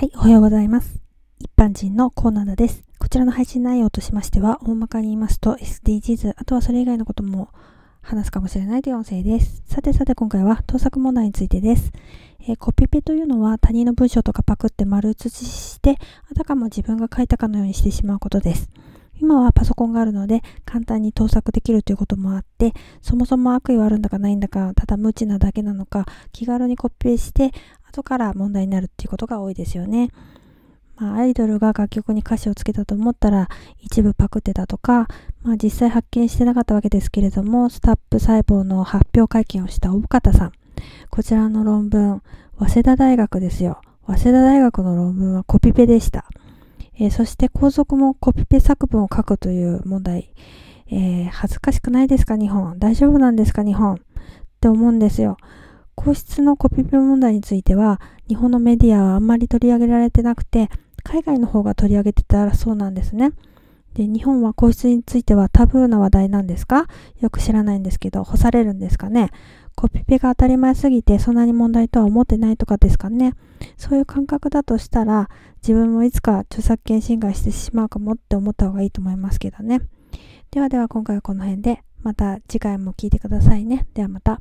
はい、おはようございます。一般人のコーナーです。こちらの配信内容としましては、大まかに言いますと SDGs、あとはそれ以外のことも話すかもしれないという音声です。さてさて今回は盗作問題についてです。えー、コピペというのは他人の文章とかパクって丸写しして、あたかも自分が書いたかのようにしてしまうことです。今はパソコンがあるので簡単に盗作できるということもあって、そもそも悪意はあるんだかないんだか、ただ無知なだけなのか、気軽にコピペして後から問題になるっていうことが多いですよね。まあ、アイドルが楽曲に歌詞をつけたと思ったら一部パクってたとか、まあ、実際発見してなかったわけですけれども、スタップ細胞の発表会見をした大方さん。こちらの論文、早稲田大学ですよ。早稲田大学の論文はコピペでした。えー、そして皇族もコピペ作文を書くという問題。えー、恥ずかしくないですか日本。大丈夫なんですか日本。って思うんですよ。皇室のコピペ問題については、日本のメディアはあんまり取り上げられてなくて、海外の方が取り上げてたそうなんですね。で、日本は皇室についてはタブーな話題なんですか？よく知らないんですけど、干されるんですかね？コピペが当たり前すぎてそんなに問題とは思ってないとかですかね？そういう感覚だとしたら、自分もいつか著作権侵害してしまうかもって思った方がいいと思いますけどね。ではでは今回はこの辺で、また次回も聞いてくださいね。ではまた。